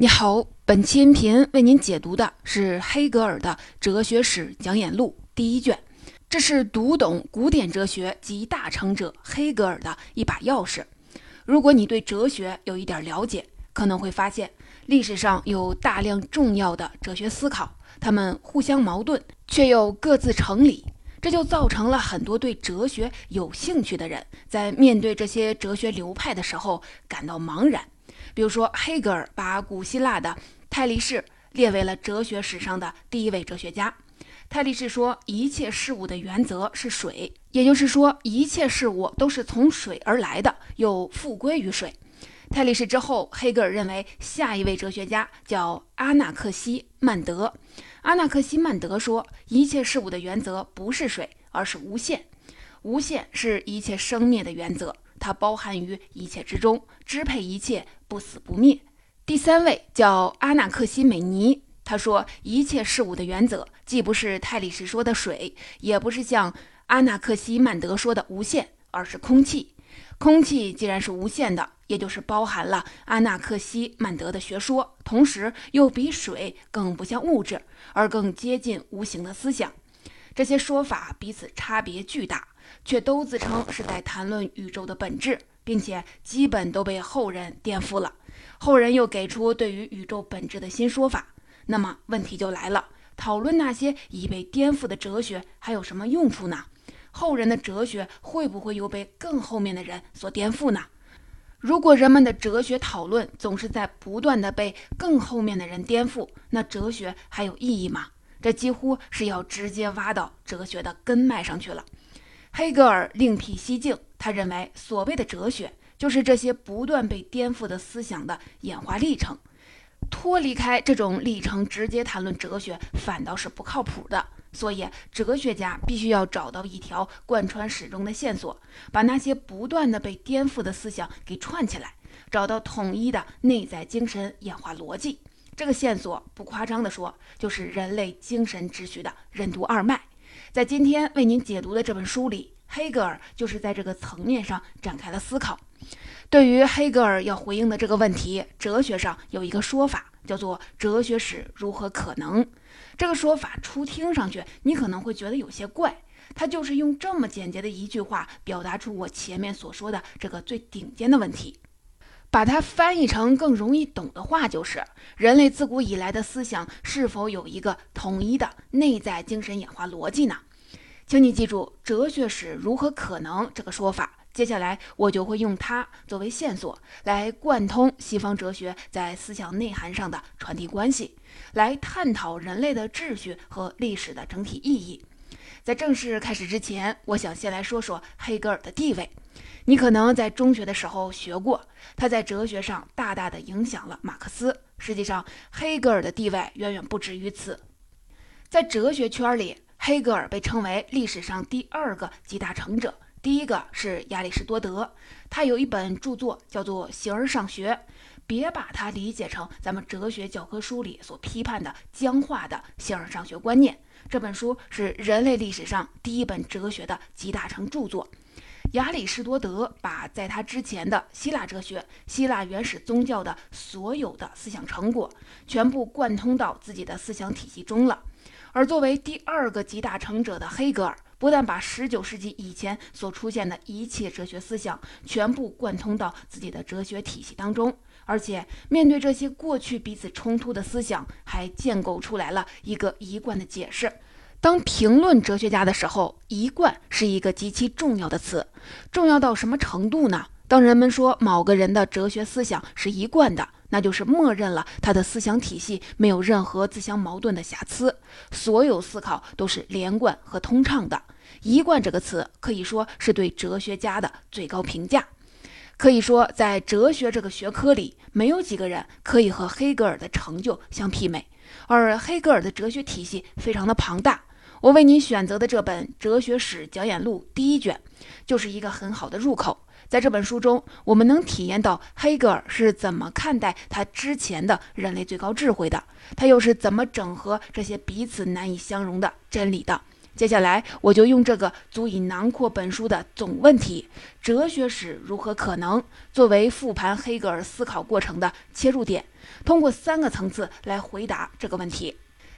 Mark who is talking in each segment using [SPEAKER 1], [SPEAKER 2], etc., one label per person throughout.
[SPEAKER 1] 你好，本期音频为您解读的是黑格尔的《哲学史讲演录》第一卷，这是读懂古典哲学及大成者黑格尔的一把钥匙。如果你对哲学有一点了解，可能会发现历史上有大量重要的哲学思考，他们互相矛盾，却又各自成理，这就造成了很多对哲学有兴趣的人在面对这些哲学流派的时候感到茫然。比如说，黑格尔把古希腊的泰利士列为了哲学史上的第一位哲学家。泰利士说，一切事物的原则是水，也就是说，一切事物都是从水而来的，又复归于水。泰利士之后，黑格尔认为下一位哲学家叫阿纳克西曼德。阿纳克西曼德说，一切事物的原则不是水，而是无限。无限是一切生灭的原则。它包含于一切之中，支配一切，不死不灭。第三位叫阿纳克西美尼，他说一切事物的原则既不是泰利士说的水，也不是像阿纳克西曼德说的无限，而是空气。空气既然是无限的，也就是包含了阿纳克西曼德的学说，同时又比水更不像物质，而更接近无形的思想。这些说法彼此差别巨大。却都自称是在谈论宇宙的本质，并且基本都被后人颠覆了。后人又给出对于宇宙本质的新说法。那么问题就来了：讨论那些已被颠覆的哲学还有什么用处呢？后人的哲学会不会又被更后面的人所颠覆呢？如果人们的哲学讨论总是在不断的被更后面的人颠覆，那哲学还有意义吗？这几乎是要直接挖到哲学的根脉上去了。黑格尔另辟蹊径，他认为所谓的哲学就是这些不断被颠覆的思想的演化历程。脱离开这种历程，直接谈论哲学，反倒是不靠谱的。所以，哲学家必须要找到一条贯穿始终的线索，把那些不断的被颠覆的思想给串起来，找到统一的内在精神演化逻辑。这个线索，不夸张地说，就是人类精神秩序的任督二脉。在今天为您解读的这本书里，黑格尔就是在这个层面上展开了思考。对于黑格尔要回应的这个问题，哲学上有一个说法，叫做“哲学史如何可能”。这个说法初听上去，你可能会觉得有些怪。他就是用这么简洁的一句话，表达出我前面所说的这个最顶尖的问题。把它翻译成更容易懂的话，就是人类自古以来的思想是否有一个统一的内在精神演化逻辑呢？请你记住“哲学史如何可能”这个说法。接下来我就会用它作为线索，来贯通西方哲学在思想内涵上的传递关系，来探讨人类的秩序和历史的整体意义。在正式开始之前，我想先来说说黑格尔的地位。你可能在中学的时候学过，他在哲学上大大的影响了马克思。实际上，黑格尔的地位远远不止于此。在哲学圈里，黑格尔被称为历史上第二个集大成者，第一个是亚里士多德。他有一本著作叫做《形而上学》，别把它理解成咱们哲学教科书里所批判的僵化的形而上学观念。这本书是人类历史上第一本哲学的集大成著作。亚里士多德把在他之前的希腊哲学、希腊原始宗教的所有的思想成果，全部贯通到自己的思想体系中了。而作为第二个集大成者的黑格尔，不但把19世纪以前所出现的一切哲学思想全部贯通到自己的哲学体系当中，而且面对这些过去彼此冲突的思想，还建构出来了一个一贯的解释。当评论哲学家的时候，一贯是一个极其重要的词。重要到什么程度呢？当人们说某个人的哲学思想是一贯的，那就是默认了他的思想体系没有任何自相矛盾的瑕疵，所有思考都是连贯和通畅的。一贯这个词可以说是对哲学家的最高评价。可以说，在哲学这个学科里，没有几个人可以和黑格尔的成就相媲美。而黑格尔的哲学体系非常的庞大。我为您选择的这本《哲学史讲演录》第一卷，就是一个很好的入口。在这本书中，我们能体验到黑格尔是怎么看待他之前的人类最高智慧的，他又是怎么整合这些彼此难以相容的真理的。接下来，我就用这个足以囊括本书的总问题——哲学史如何可能，作为复盘黑格尔思考过程的切入点，通过三个层次来回答这个问题。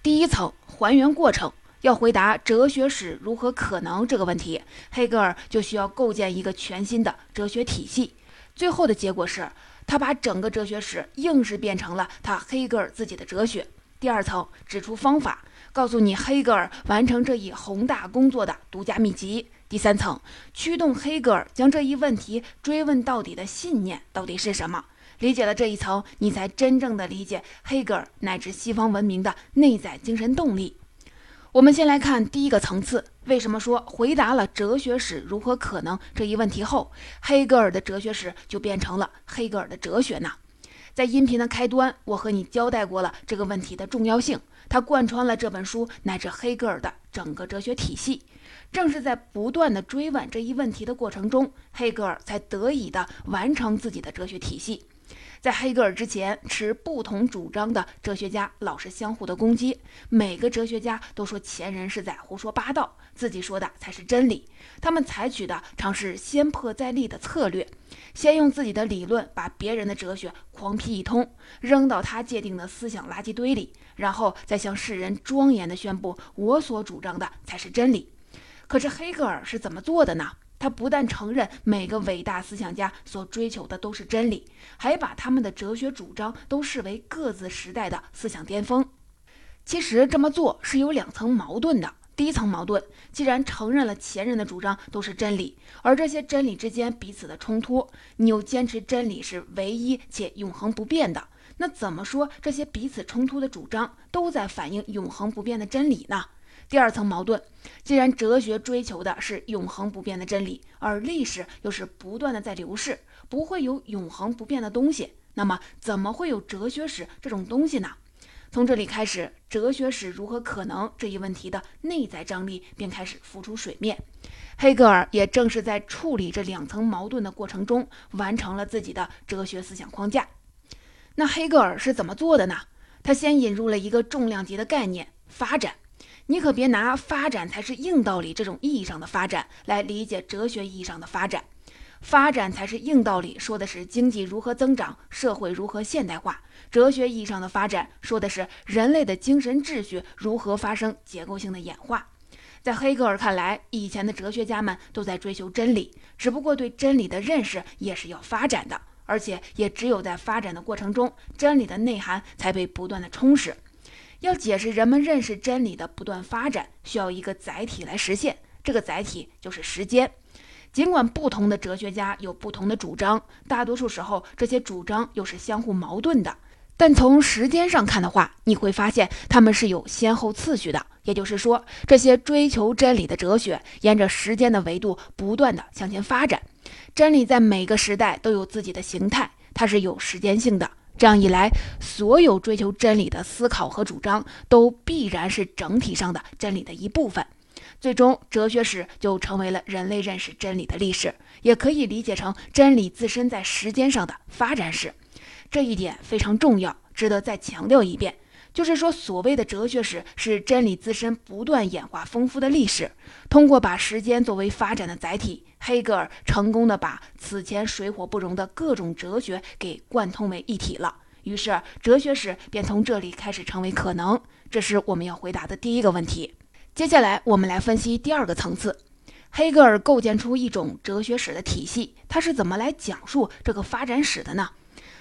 [SPEAKER 1] 第一层，还原过程。要回答哲学史如何可能这个问题，黑格尔就需要构建一个全新的哲学体系。最后的结果是，他把整个哲学史硬是变成了他黑格尔自己的哲学。第二层，指出方法。告诉你黑格尔完成这一宏大工作的独家秘籍。第三层，驱动黑格尔将这一问题追问到底的信念到底是什么？理解了这一层，你才真正的理解黑格尔乃至西方文明的内在精神动力。我们先来看第一个层次，为什么说回答了哲学史如何可能这一问题后，黑格尔的哲学史就变成了黑格尔的哲学呢？在音频的开端，我和你交代过了这个问题的重要性。它贯穿了这本书乃至黑格尔的整个哲学体系。正是在不断的追问这一问题的过程中，黑格尔才得以的完成自己的哲学体系。在黑格尔之前，持不同主张的哲学家老是相互的攻击，每个哲学家都说前人是在胡说八道，自己说的才是真理。他们采取的常是先破再立的策略，先用自己的理论把别人的哲学狂批一通，扔到他界定的思想垃圾堆里，然后再向世人庄严地宣布我所主张的才是真理。可是黑格尔是怎么做的呢？他不但承认每个伟大思想家所追求的都是真理，还把他们的哲学主张都视为各自时代的思想巅峰。其实这么做是有两层矛盾的。第一层矛盾，既然承认了前人的主张都是真理，而这些真理之间彼此的冲突，你又坚持真理是唯一且永恒不变的，那怎么说这些彼此冲突的主张都在反映永恒不变的真理呢？第二层矛盾，既然哲学追求的是永恒不变的真理，而历史又是不断的在流逝，不会有永恒不变的东西，那么怎么会有哲学史这种东西呢？从这里开始，哲学史如何可能这一问题的内在张力便开始浮出水面。黑格尔也正是在处理这两层矛盾的过程中，完成了自己的哲学思想框架。那黑格尔是怎么做的呢？他先引入了一个重量级的概念——发展。你可别拿“发展才是硬道理”这种意义上的发展来理解哲学意义上的发展。发展才是硬道理，说的是经济如何增长，社会如何现代化；哲学意义上的发展，说的是人类的精神秩序如何发生结构性的演化。在黑格尔看来，以前的哲学家们都在追求真理，只不过对真理的认识也是要发展的，而且也只有在发展的过程中，真理的内涵才被不断的充实。要解释人们认识真理的不断发展，需要一个载体来实现。这个载体就是时间。尽管不同的哲学家有不同的主张，大多数时候这些主张又是相互矛盾的。但从时间上看的话，你会发现他们是有先后次序的。也就是说，这些追求真理的哲学，沿着时间的维度不断的向前发展。真理在每个时代都有自己的形态，它是有时间性的。这样一来，所有追求真理的思考和主张都必然是整体上的真理的一部分。最终，哲学史就成为了人类认识真理的历史，也可以理解成真理自身在时间上的发展史。这一点非常重要，值得再强调一遍。就是说，所谓的哲学史是真理自身不断演化丰富的历史。通过把时间作为发展的载体，黑格尔成功的把此前水火不容的各种哲学给贯通为一体了。于是，哲学史便从这里开始成为可能。这是我们要回答的第一个问题。接下来，我们来分析第二个层次。黑格尔构建出一种哲学史的体系，他是怎么来讲述这个发展史的呢？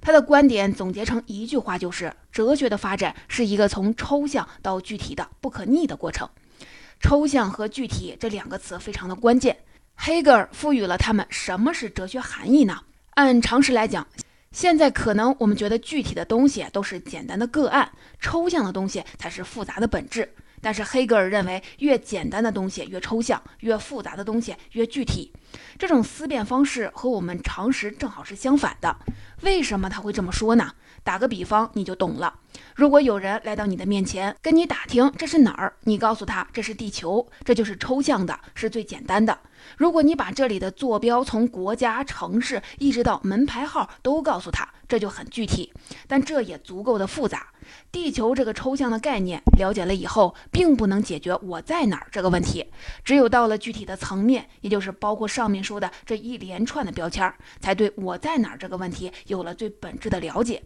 [SPEAKER 1] 他的观点总结成一句话，就是哲学的发展是一个从抽象到具体的不可逆的过程。抽象和具体这两个词非常的关键。黑格尔赋予了他们什么是哲学含义呢？按常识来讲，现在可能我们觉得具体的东西都是简单的个案，抽象的东西才是复杂的本质。但是黑格尔认为，越简单的东西越抽象，越复杂的东西越具体。这种思辨方式和我们常识正好是相反的。为什么他会这么说呢？打个比方，你就懂了。如果有人来到你的面前，跟你打听这是哪儿，你告诉他这是地球，这就是抽象的，是最简单的。如果你把这里的坐标从国家、城市一直到门牌号都告诉他，这就很具体，但这也足够的复杂。地球这个抽象的概念了解了以后，并不能解决我在哪儿这个问题。只有到了具体的层面，也就是包括上面说的这一连串的标签，才对我在哪儿这个问题有了最本质的了解。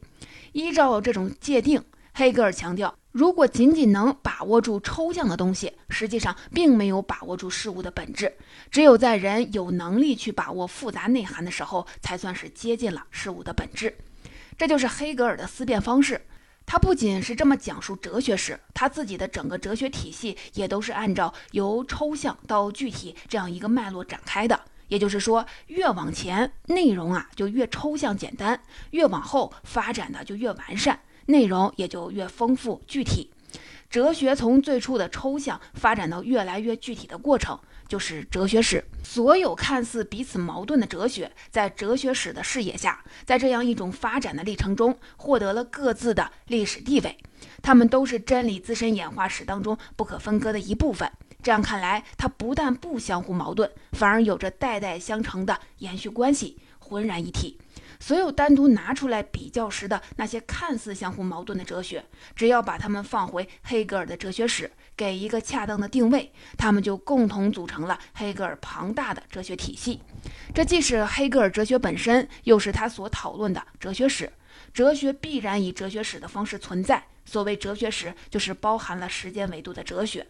[SPEAKER 1] 依照这种界定，黑格尔强调，如果仅仅能把握住抽象的东西，实际上并没有把握住事物的本质。只有在人有能力去把握复杂内涵的时候，才算是接近了事物的本质。这就是黑格尔的思辨方式。他不仅是这么讲述哲学史，他自己的整个哲学体系也都是按照由抽象到具体这样一个脉络展开的。也就是说，越往前，内容啊就越抽象简单；越往后，发展的就越完善，内容也就越丰富具体。哲学从最初的抽象发展到越来越具体的过程。就是哲学史，所有看似彼此矛盾的哲学，在哲学史的视野下，在这样一种发展的历程中，获得了各自的历史地位。它们都是真理自身演化史当中不可分割的一部分。这样看来，它不但不相互矛盾，反而有着代代相承的延续关系，浑然一体。所有单独拿出来比较时的那些看似相互矛盾的哲学，只要把它们放回黑格尔的哲学史。给一个恰当的定位，他们就共同组成了黑格尔庞大的哲学体系。这既是黑格尔哲学本身，又是他所讨论的哲学史。哲学必然以哲学史的方式存在。所谓哲学史，就是包含了时间维度的哲学。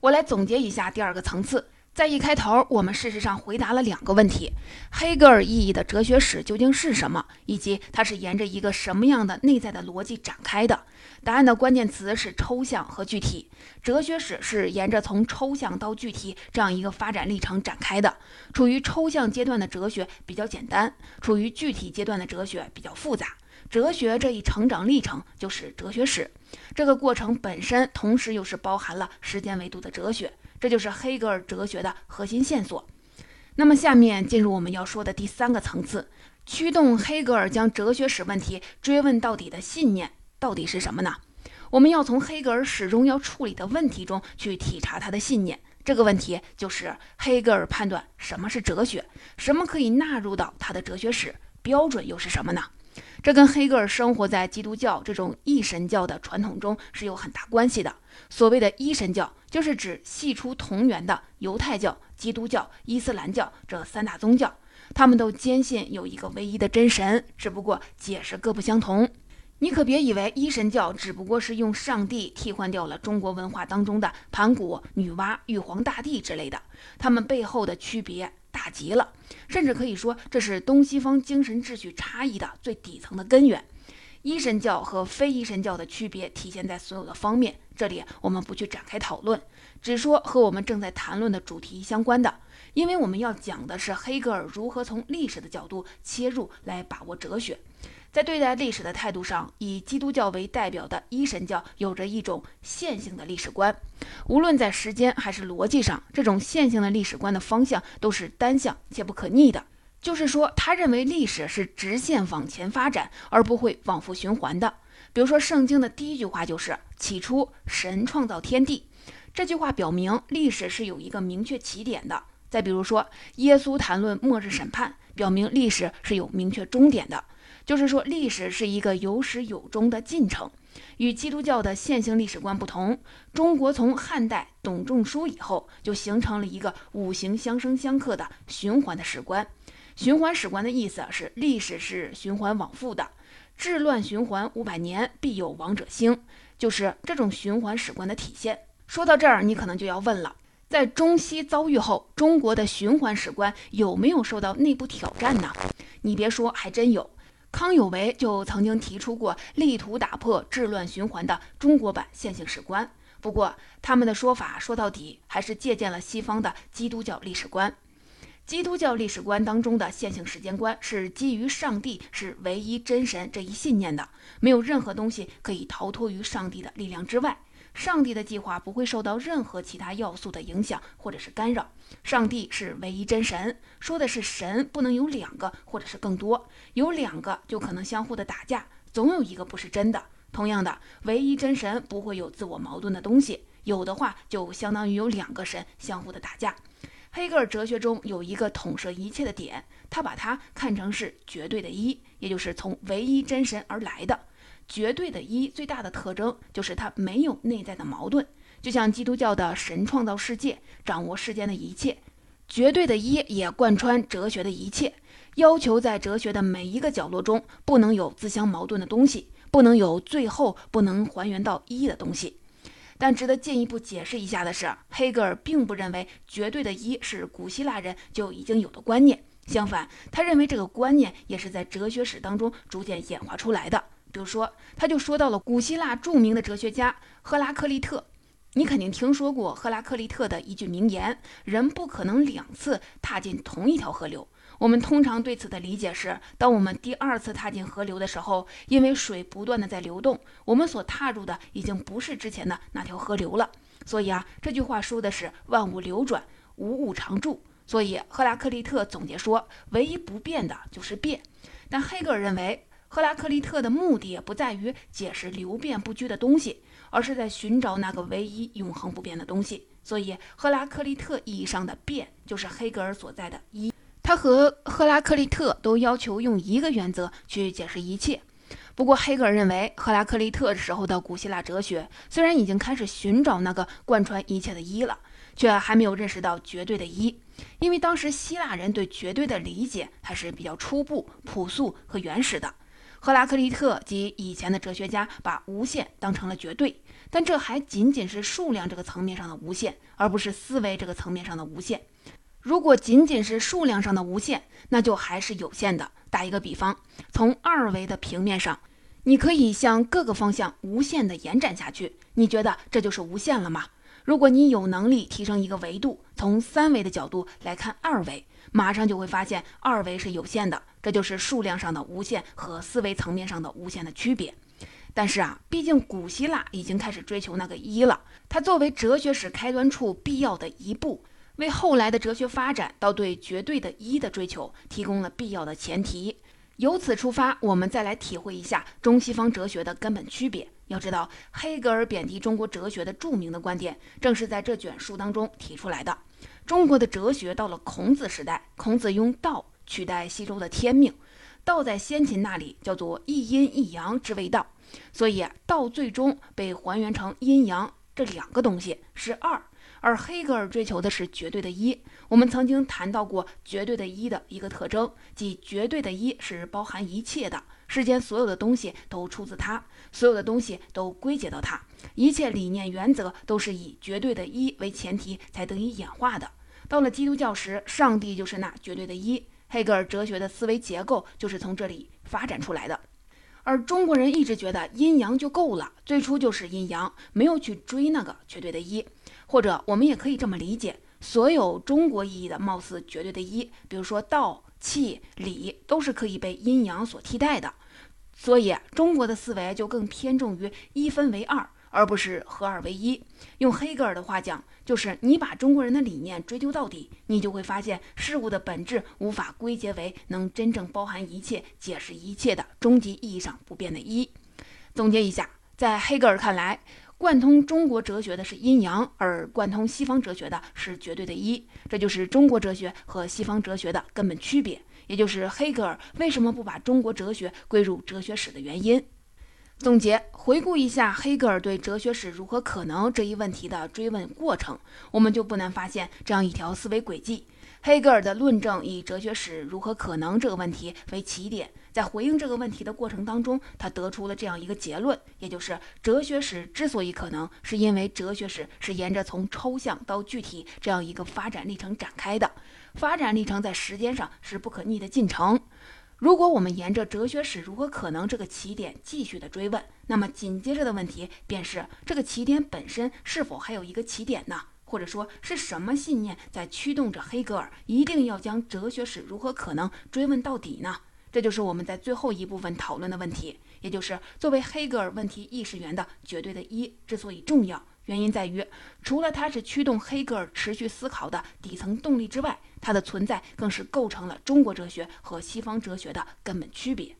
[SPEAKER 1] 我来总结一下第二个层次。在一开头，我们事实上回答了两个问题：黑格尔意义的哲学史究竟是什么，以及它是沿着一个什么样的内在的逻辑展开的？答案的关键词是抽象和具体。哲学史是沿着从抽象到具体这样一个发展历程展开的。处于抽象阶段的哲学比较简单，处于具体阶段的哲学比较复杂。哲学这一成长历程就是哲学史，这个过程本身同时又是包含了时间维度的哲学。这就是黑格尔哲学的核心线索。那么，下面进入我们要说的第三个层次，驱动黑格尔将哲学史问题追问到底的信念到底是什么呢？我们要从黑格尔始终要处理的问题中去体察他的信念。这个问题就是黑格尔判断什么是哲学，什么可以纳入到他的哲学史，标准又是什么呢？这跟黑格尔生活在基督教这种一神教的传统中是有很大关系的。所谓的一神教，就是指系出同源的犹太教、基督教、伊斯兰教这三大宗教，他们都坚信有一个唯一的真神，只不过解释各不相同。你可别以为一神教只不过是用上帝替换掉了中国文化当中的盘古、女娲、玉皇大帝之类的，他们背后的区别。大极了，甚至可以说这是东西方精神秩序差异的最底层的根源。一神教和非一神教的区别体现在所有的方面，这里我们不去展开讨论，只说和我们正在谈论的主题相关的，因为我们要讲的是黑格尔如何从历史的角度切入来把握哲学。在对待历史的态度上，以基督教为代表的一神教有着一种线性的历史观，无论在时间还是逻辑上，这种线性的历史观的方向都是单向且不可逆的。就是说，他认为历史是直线往前发展，而不会往复循环的。比如说，圣经的第一句话就是“起初，神创造天地”，这句话表明历史是有一个明确起点的。再比如说，耶稣谈论末日审判，表明历史是有明确终点的。就是说，历史是一个有始有终的进程，与基督教的线性历史观不同。中国从汉代董仲舒以后，就形成了一个五行相生相克的循环的史观。循环史观的意思是，历史是循环往复的，治乱循环五百年，必有王者兴，就是这种循环史观的体现。说到这儿，你可能就要问了，在中西遭遇后，中国的循环史观有没有受到内部挑战呢？你别说，还真有。康有为就曾经提出过力图打破治乱循环的中国版线性史观，不过他们的说法说到底还是借鉴了西方的基督教历史观。基督教历史观当中的线性时间观是基于上帝是唯一真神这一信念的，没有任何东西可以逃脱于上帝的力量之外。上帝的计划不会受到任何其他要素的影响或者是干扰。上帝是唯一真神，说的是神不能有两个或者是更多，有两个就可能相互的打架，总有一个不是真的。同样的，唯一真神不会有自我矛盾的东西，有的话就相当于有两个神相互的打架。黑格尔哲学中有一个统摄一切的点，他把它看成是绝对的一，也就是从唯一真神而来的。绝对的一最大的特征就是它没有内在的矛盾，就像基督教的神创造世界，掌握世间的一切。绝对的一也贯穿哲学的一切，要求在哲学的每一个角落中不能有自相矛盾的东西，不能有最后不能还原到一的东西。但值得进一步解释一下的是，黑格尔并不认为绝对的一是古希腊人就已经有的观念，相反，他认为这个观念也是在哲学史当中逐渐演化出来的。比如说，他就说到了古希腊著名的哲学家赫拉克利特。你肯定听说过赫拉克利特的一句名言：“人不可能两次踏进同一条河流。”我们通常对此的理解是，当我们第二次踏进河流的时候，因为水不断的在流动，我们所踏入的已经不是之前的那条河流了。所以啊，这句话说的是万物流转，无物常驻。所以赫拉克利特总结说，唯一不变的就是变。但黑格尔认为。赫拉克利特的目的也不在于解释流变不居的东西，而是在寻找那个唯一永恒不变的东西。所以，赫拉克利特意义上的变就是黑格尔所在的一。他和赫拉克利特都要求用一个原则去解释一切。不过，黑格尔认为，赫拉克利特时候的古希腊哲学虽然已经开始寻找那个贯穿一切的一了，却还没有认识到绝对的一，因为当时希腊人对绝对的理解还是比较初步、朴素和原始的。赫拉克利特及以前的哲学家把无限当成了绝对，但这还仅仅是数量这个层面上的无限，而不是思维这个层面上的无限。如果仅仅是数量上的无限，那就还是有限的。打一个比方，从二维的平面上，你可以向各个方向无限的延展下去，你觉得这就是无限了吗？如果你有能力提升一个维度，从三维的角度来看二维。马上就会发现二维是有限的，这就是数量上的无限和思维层面上的无限的区别。但是啊，毕竟古希腊已经开始追求那个一了，它作为哲学史开端处必要的一步，为后来的哲学发展到对绝对的一的追求提供了必要的前提。由此出发，我们再来体会一下中西方哲学的根本区别。要知道，黑格尔贬低中国哲学的著名的观点，正是在这卷书当中提出来的。中国的哲学到了孔子时代，孔子用道取代西周的天命。道在先秦那里叫做一阴一阳之谓道，所以道最终被还原成阴阳这两个东西是二。而黑格尔追求的是绝对的一。我们曾经谈到过绝对的一的一个特征，即绝对的一是包含一切的，世间所有的东西都出自它，所有的东西都归结到它，一切理念原则都是以绝对的一为前提才得以演化的。到了基督教时，上帝就是那绝对的一。黑格尔哲学的思维结构就是从这里发展出来的。而中国人一直觉得阴阳就够了，最初就是阴阳，没有去追那个绝对的一。或者我们也可以这么理解：所有中国意义的貌似绝对的一，比如说道、气、理，都是可以被阴阳所替代的。所以中国的思维就更偏重于一分为二。而不是合二为一。用黑格尔的话讲，就是你把中国人的理念追究到底，你就会发现事物的本质无法归结为能真正包含一切、解释一切的终极意义上不变的一。总结一下，在黑格尔看来，贯通中国哲学的是阴阳，而贯通西方哲学的是绝对的一。这就是中国哲学和西方哲学的根本区别，也就是黑格尔为什么不把中国哲学归入哲学史的原因。总结回顾一下黑格尔对哲学史如何可能这一问题的追问过程，我们就不难发现这样一条思维轨迹：黑格尔的论证以哲学史如何可能这个问题为起点，在回应这个问题的过程当中，他得出了这样一个结论，也就是哲学史之所以可能，是因为哲学史是沿着从抽象到具体这样一个发展历程展开的，发展历程在时间上是不可逆的进程。如果我们沿着哲学史如何可能这个起点继续的追问，那么紧接着的问题便是这个起点本身是否还有一个起点呢？或者说是什么信念在驱动着黑格尔一定要将哲学史如何可能追问到底呢？这就是我们在最后一部分讨论的问题，也就是作为黑格尔问题意识源的绝对的一之所以重要。原因在于，除了它是驱动黑格尔持续思考的底层动力之外，它的存在更是构成了中国哲学和西方哲学的根本区别。